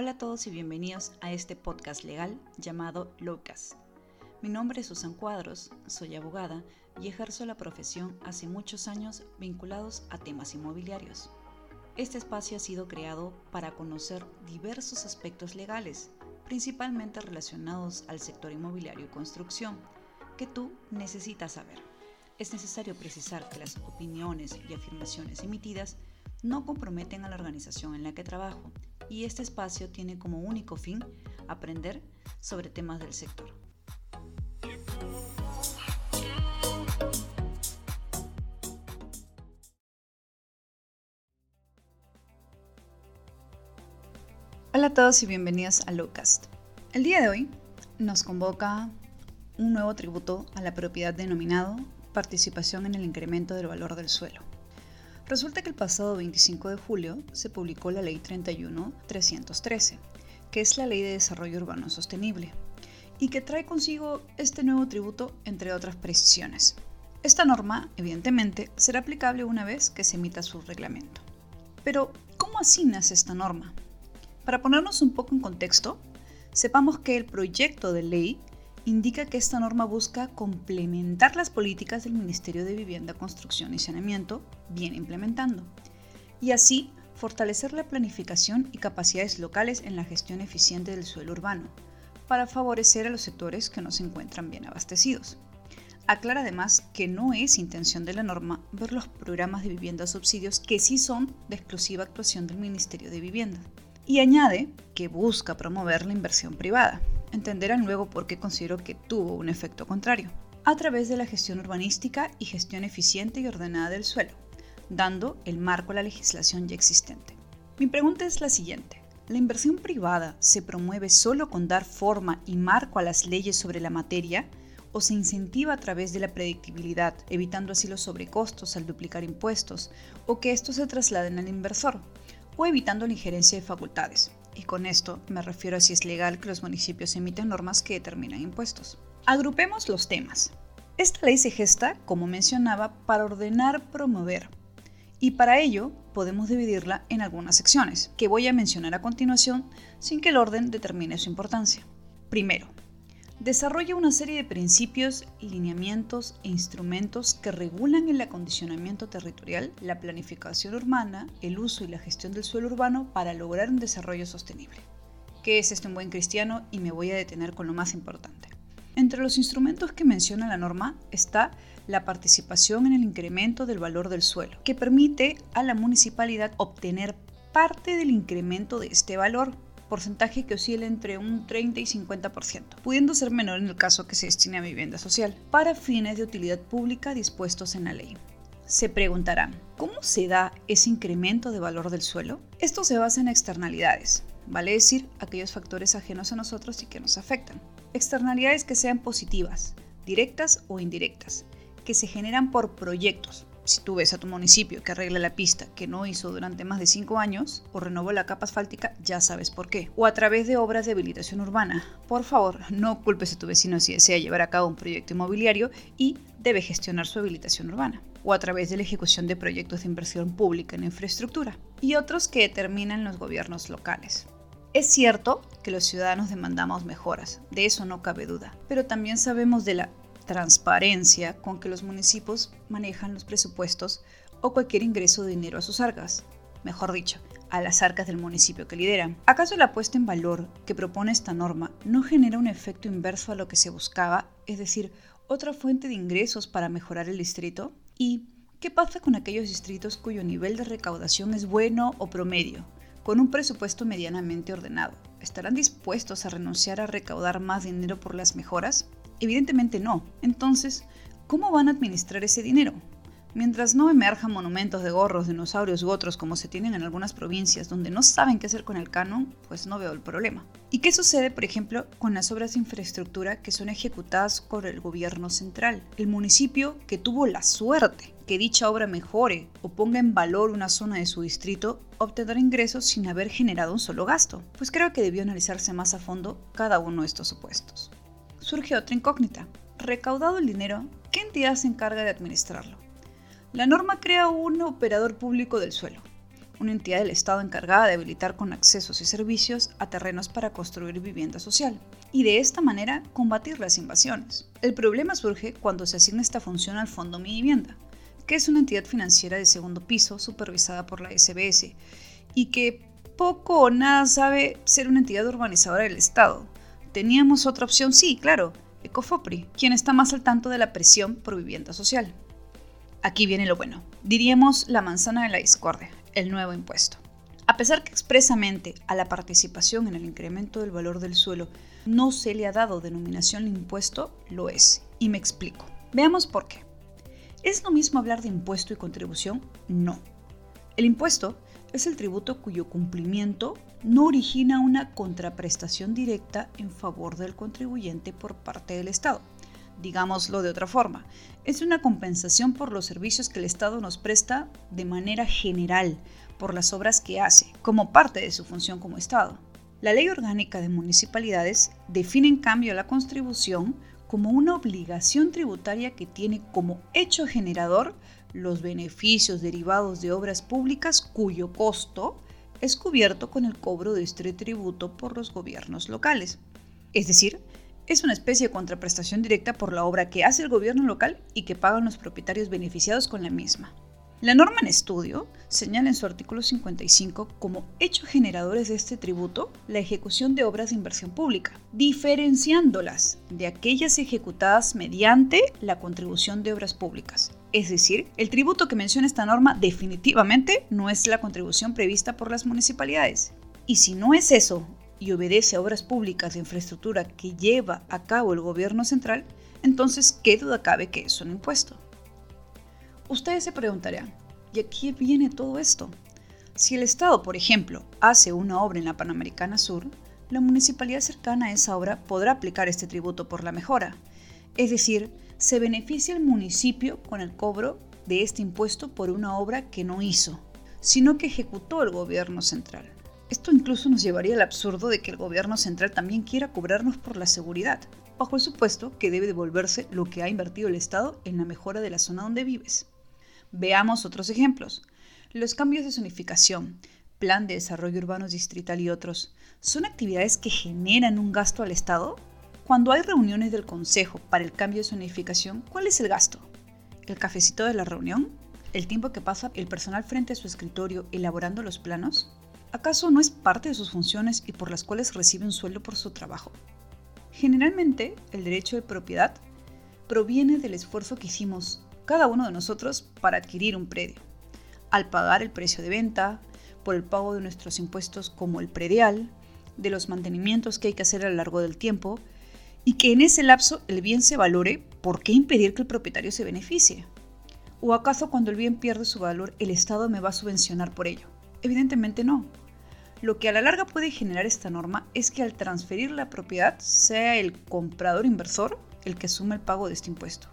Hola a todos y bienvenidos a este podcast legal llamado Locas. Mi nombre es Susan Cuadros, soy abogada y ejerzo la profesión hace muchos años vinculados a temas inmobiliarios. Este espacio ha sido creado para conocer diversos aspectos legales, principalmente relacionados al sector inmobiliario y construcción, que tú necesitas saber. Es necesario precisar que las opiniones y afirmaciones emitidas no comprometen a la organización en la que trabajo y este espacio tiene como único fin aprender sobre temas del sector. Hola a todos y bienvenidos a Lowcast. El día de hoy nos convoca un nuevo tributo a la propiedad denominado participación en el incremento del valor del suelo. Resulta que el pasado 25 de julio se publicó la Ley 31-313, que es la Ley de Desarrollo Urbano Sostenible, y que trae consigo este nuevo tributo, entre otras precisiones. Esta norma, evidentemente, será aplicable una vez que se emita su reglamento. Pero, ¿cómo así nace esta norma? Para ponernos un poco en contexto, sepamos que el proyecto de ley indica que esta norma busca complementar las políticas del Ministerio de Vivienda, Construcción y Saneamiento, bien implementando, y así fortalecer la planificación y capacidades locales en la gestión eficiente del suelo urbano, para favorecer a los sectores que no se encuentran bien abastecidos. Aclara además que no es intención de la norma ver los programas de vivienda subsidios que sí son de exclusiva actuación del Ministerio de Vivienda. Y añade que busca promover la inversión privada, entenderán luego por qué considero que tuvo un efecto contrario, a través de la gestión urbanística y gestión eficiente y ordenada del suelo, dando el marco a la legislación ya existente. Mi pregunta es la siguiente. ¿La inversión privada se promueve solo con dar forma y marco a las leyes sobre la materia o se incentiva a través de la predictibilidad, evitando así los sobrecostos al duplicar impuestos o que estos se trasladen al inversor, o evitando la injerencia de facultades, y con esto me refiero a si es legal que los municipios emiten normas que determinan impuestos. Agrupemos los temas. Esta ley se gesta, como mencionaba, para ordenar, promover. Y para ello podemos dividirla en algunas secciones, que voy a mencionar a continuación sin que el orden determine su importancia. Primero, desarrolla una serie de principios, lineamientos e instrumentos que regulan el acondicionamiento territorial, la planificación urbana, el uso y la gestión del suelo urbano para lograr un desarrollo sostenible. ¿Qué es esto en buen cristiano? Y me voy a detener con lo más importante. Entre los instrumentos que menciona la norma está la participación en el incremento del valor del suelo, que permite a la municipalidad obtener parte del incremento de este valor porcentaje que oscila entre un 30 y 50%, pudiendo ser menor en el caso que se destine a vivienda social, para fines de utilidad pública dispuestos en la ley. Se preguntarán, ¿cómo se da ese incremento de valor del suelo? Esto se basa en externalidades, vale decir, aquellos factores ajenos a nosotros y que nos afectan. Externalidades que sean positivas, directas o indirectas, que se generan por proyectos, si tú ves a tu municipio que arregla la pista que no hizo durante más de 5 años o renovó la capa asfáltica, ya sabes por qué. O a través de obras de habilitación urbana. Por favor, no culpes a tu vecino si desea llevar a cabo un proyecto inmobiliario y debe gestionar su habilitación urbana. O a través de la ejecución de proyectos de inversión pública en infraestructura. Y otros que determinan los gobiernos locales. Es cierto que los ciudadanos demandamos mejoras, de eso no cabe duda, pero también sabemos de la transparencia con que los municipios manejan los presupuestos o cualquier ingreso de dinero a sus arcas, mejor dicho, a las arcas del municipio que lideran. ¿Acaso la puesta en valor que propone esta norma no genera un efecto inverso a lo que se buscaba, es decir, otra fuente de ingresos para mejorar el distrito? ¿Y qué pasa con aquellos distritos cuyo nivel de recaudación es bueno o promedio, con un presupuesto medianamente ordenado? ¿Estarán dispuestos a renunciar a recaudar más dinero por las mejoras? Evidentemente no. Entonces, ¿cómo van a administrar ese dinero? Mientras no emerjan monumentos de gorros, dinosaurios u otros como se tienen en algunas provincias donde no saben qué hacer con el canon, pues no veo el problema. ¿Y qué sucede, por ejemplo, con las obras de infraestructura que son ejecutadas por el gobierno central? El municipio que tuvo la suerte que dicha obra mejore o ponga en valor una zona de su distrito obtendrá ingresos sin haber generado un solo gasto. Pues creo que debió analizarse más a fondo cada uno de estos supuestos surge otra incógnita. Recaudado el dinero, ¿qué entidad se encarga de administrarlo? La norma crea un operador público del suelo, una entidad del Estado encargada de habilitar con accesos y servicios a terrenos para construir vivienda social, y de esta manera combatir las invasiones. El problema surge cuando se asigna esta función al Fondo Mi Vivienda, que es una entidad financiera de segundo piso supervisada por la SBS y que poco o nada sabe ser una entidad urbanizadora del Estado. Teníamos otra opción, sí, claro, Ecofopri, quien está más al tanto de la presión por vivienda social. Aquí viene lo bueno, diríamos la manzana de la discordia el nuevo impuesto. A pesar que expresamente a la participación en el incremento del valor del suelo no se le ha dado denominación al impuesto, lo es. Y me explico. Veamos por qué. ¿Es lo mismo hablar de impuesto y contribución? No. El impuesto es el tributo cuyo cumplimiento no origina una contraprestación directa en favor del contribuyente por parte del Estado digámoslo de otra forma, es una compensación por los servicios que el Estado nos presta de manera general, por las obras que hace, como parte de su función como Estado. La Ley Orgánica de Municipalidades define en cambio la contribución como una obligación tributaria que tiene como hecho generador los beneficios derivados de obras públicas cuyo costo es cubierto con el cobro de este tributo por los gobiernos locales. Es decir, es una especie de contraprestación directa por la obra que hace el gobierno local y que pagan los propietarios beneficiados con la misma. La norma en estudio señala en su artículo 55 como hechos generadores de este tributo la ejecución de obras de inversión pública, diferenciándolas de aquellas ejecutadas mediante la contribución de obras públicas. Es decir, el tributo que menciona esta norma definitivamente no es la contribución prevista por las municipalidades. Y si no es eso, y obedece a obras públicas de infraestructura que lleva a cabo el gobierno central, entonces qué duda cabe que es un impuesto. Ustedes se preguntarán, ¿y a qué viene todo esto? Si el Estado, por ejemplo, hace una obra en la Panamericana Sur, la municipalidad cercana a esa obra podrá aplicar este tributo por la mejora. Es decir, se beneficia el municipio con el cobro de este impuesto por una obra que no hizo, sino que ejecutó el gobierno central. Esto incluso nos llevaría al absurdo de que el gobierno central también quiera cobrarnos por la seguridad, bajo el supuesto que debe devolverse lo que ha invertido el Estado en la mejora de la zona donde vives. Veamos otros ejemplos. Los cambios de zonificación, plan de desarrollo urbano distrital y otros, ¿son actividades que generan un gasto al Estado? Cuando hay reuniones del Consejo para el cambio de zonificación, ¿cuál es el gasto? ¿El cafecito de la reunión? ¿El tiempo que pasa el personal frente a su escritorio elaborando los planos? ¿Acaso no es parte de sus funciones y por las cuales recibe un sueldo por su trabajo? Generalmente, el derecho de propiedad proviene del esfuerzo que hicimos cada uno de nosotros para adquirir un predio, al pagar el precio de venta, por el pago de nuestros impuestos como el predial, de los mantenimientos que hay que hacer a lo largo del tiempo, y que en ese lapso el bien se valore, ¿por qué impedir que el propietario se beneficie? ¿O acaso cuando el bien pierde su valor el Estado me va a subvencionar por ello? Evidentemente no. Lo que a la larga puede generar esta norma es que al transferir la propiedad sea el comprador inversor el que asume el pago de este impuesto.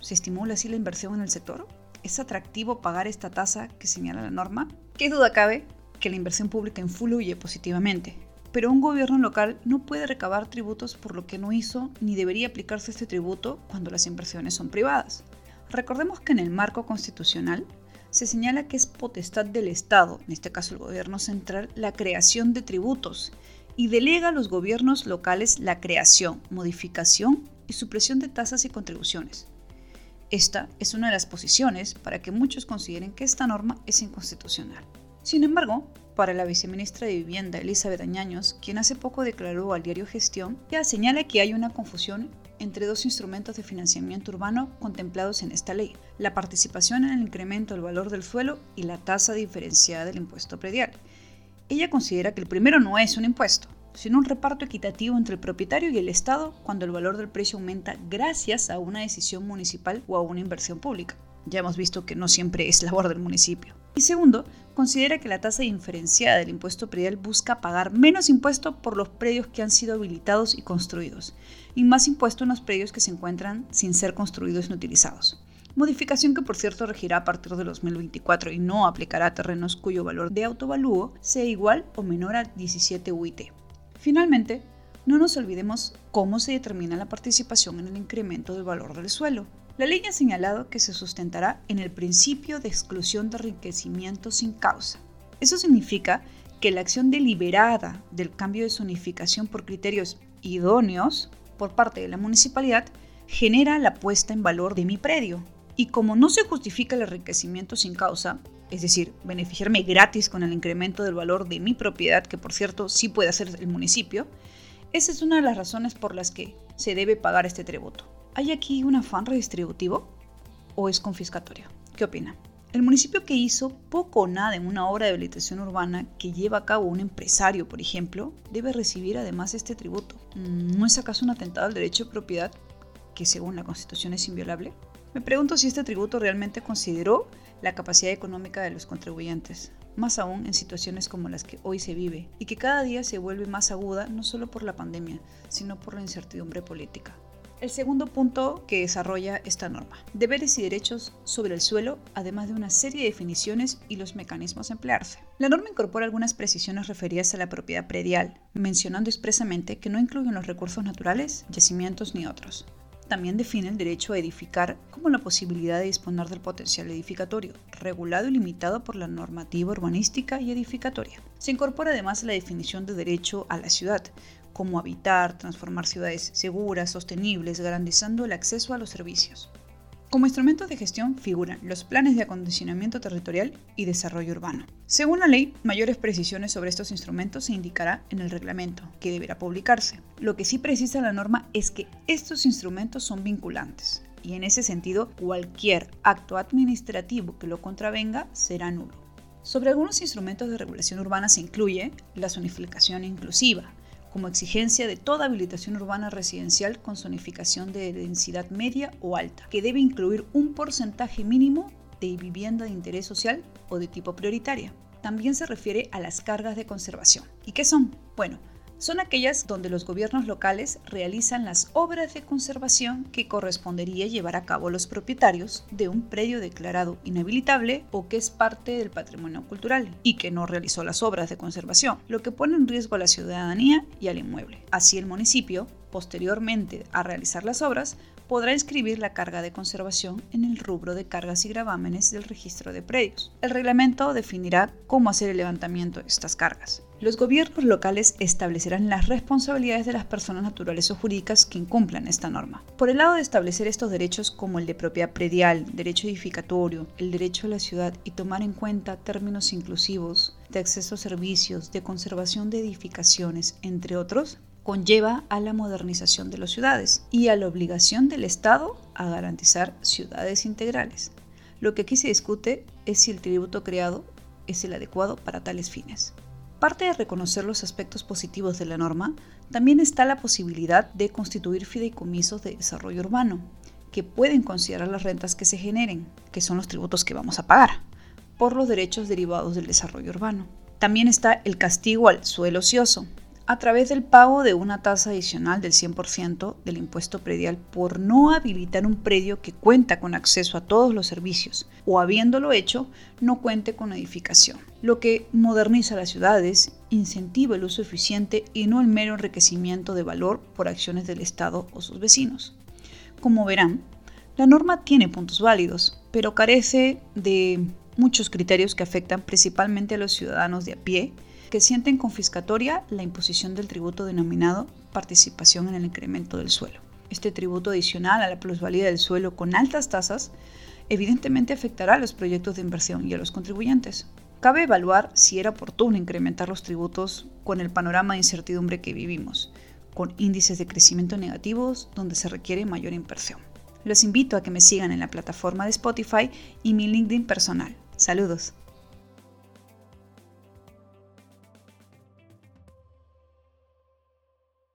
¿Se estimula así la inversión en el sector? ¿Es atractivo pagar esta tasa que señala la norma? ¿Qué duda cabe que la inversión pública influye positivamente? Pero un gobierno local no puede recabar tributos por lo que no hizo ni debería aplicarse este tributo cuando las inversiones son privadas. Recordemos que en el marco constitucional se señala que es potestad del Estado, en este caso el gobierno central, la creación de tributos y delega a los gobiernos locales la creación, modificación y supresión de tasas y contribuciones. Esta es una de las posiciones para que muchos consideren que esta norma es inconstitucional. Sin embargo, para la viceministra de Vivienda, Elizabeth Añaños, quien hace poco declaró al diario Gestión, ya señala que hay una confusión entre dos instrumentos de financiamiento urbano contemplados en esta ley, la participación en el incremento del valor del suelo y la tasa diferenciada del impuesto predial. Ella considera que el primero no es un impuesto, sino un reparto equitativo entre el propietario y el Estado cuando el valor del precio aumenta gracias a una decisión municipal o a una inversión pública. Ya hemos visto que no siempre es labor del municipio. Y segundo, considera que la tasa diferenciada del impuesto predial busca pagar menos impuesto por los predios que han sido habilitados y construidos, y más impuesto en los predios que se encuentran sin ser construidos ni utilizados. Modificación que por cierto regirá a partir de 2024 y no aplicará a terrenos cuyo valor de autovalúo sea igual o menor a 17 UIT. Finalmente, no nos olvidemos cómo se determina la participación en el incremento del valor del suelo. La ley ha señalado que se sustentará en el principio de exclusión de enriquecimiento sin causa. Eso significa que la acción deliberada del cambio de zonificación por criterios idóneos por parte de la municipalidad genera la puesta en valor de mi predio. Y como no se justifica el enriquecimiento sin causa, es decir, beneficiarme gratis con el incremento del valor de mi propiedad, que por cierto sí puede hacer el municipio, esa es una de las razones por las que se debe pagar este tributo. ¿Hay aquí un afán redistributivo o es confiscatorio? ¿Qué opina? El municipio que hizo poco o nada en una obra de habilitación urbana que lleva a cabo un empresario, por ejemplo, debe recibir además este tributo. ¿No es acaso un atentado al derecho de propiedad que según la Constitución es inviolable? Me pregunto si este tributo realmente consideró la capacidad económica de los contribuyentes, más aún en situaciones como las que hoy se vive y que cada día se vuelve más aguda no solo por la pandemia, sino por la incertidumbre política. El segundo punto que desarrolla esta norma, deberes y derechos sobre el suelo, además de una serie de definiciones y los mecanismos a emplearse. La norma incorpora algunas precisiones referidas a la propiedad predial, mencionando expresamente que no incluyen los recursos naturales, yacimientos ni otros. También define el derecho a edificar como la posibilidad de disponer del potencial edificatorio, regulado y limitado por la normativa urbanística y edificatoria. Se incorpora además la definición de derecho a la ciudad, como habitar, transformar ciudades seguras, sostenibles, garantizando el acceso a los servicios. Como instrumentos de gestión figuran los planes de acondicionamiento territorial y desarrollo urbano. Según la ley, mayores precisiones sobre estos instrumentos se indicará en el reglamento, que deberá publicarse. Lo que sí precisa la norma es que estos instrumentos son vinculantes, y en ese sentido cualquier acto administrativo que lo contravenga será nulo. Sobre algunos instrumentos de regulación urbana se incluye la zonificación inclusiva, como exigencia de toda habilitación urbana residencial con zonificación de densidad media o alta, que debe incluir un porcentaje mínimo de vivienda de interés social o de tipo prioritaria. También se refiere a las cargas de conservación. ¿Y qué son? Bueno, son aquellas donde los gobiernos locales realizan las obras de conservación que correspondería llevar a cabo los propietarios de un predio declarado inhabilitable o que es parte del patrimonio cultural y que no realizó las obras de conservación, lo que pone en riesgo a la ciudadanía y al inmueble. Así el municipio, posteriormente a realizar las obras, podrá inscribir la carga de conservación en el rubro de cargas y gravámenes del registro de predios. El reglamento definirá cómo hacer el levantamiento de estas cargas. Los gobiernos locales establecerán las responsabilidades de las personas naturales o jurídicas que incumplan esta norma. Por el lado de establecer estos derechos como el de propiedad predial, derecho edificatorio, el derecho a la ciudad y tomar en cuenta términos inclusivos de acceso a servicios, de conservación de edificaciones, entre otros, conlleva a la modernización de las ciudades y a la obligación del Estado a garantizar ciudades integrales. Lo que aquí se discute es si el tributo creado es el adecuado para tales fines. Parte de reconocer los aspectos positivos de la norma, también está la posibilidad de constituir fideicomisos de desarrollo urbano, que pueden considerar las rentas que se generen, que son los tributos que vamos a pagar, por los derechos derivados del desarrollo urbano. También está el castigo al suelo ocioso, a través del pago de una tasa adicional del 100% del impuesto predial por no habilitar un predio que cuenta con acceso a todos los servicios o habiéndolo hecho no cuente con edificación, lo que moderniza las ciudades, incentiva el uso eficiente y no el mero enriquecimiento de valor por acciones del Estado o sus vecinos. Como verán, la norma tiene puntos válidos, pero carece de muchos criterios que afectan principalmente a los ciudadanos de a pie que sienten confiscatoria la imposición del tributo denominado participación en el incremento del suelo. Este tributo adicional a la plusvalía del suelo con altas tasas evidentemente afectará a los proyectos de inversión y a los contribuyentes. Cabe evaluar si era oportuno incrementar los tributos con el panorama de incertidumbre que vivimos, con índices de crecimiento negativos donde se requiere mayor inversión. Los invito a que me sigan en la plataforma de Spotify y mi LinkedIn personal. Saludos.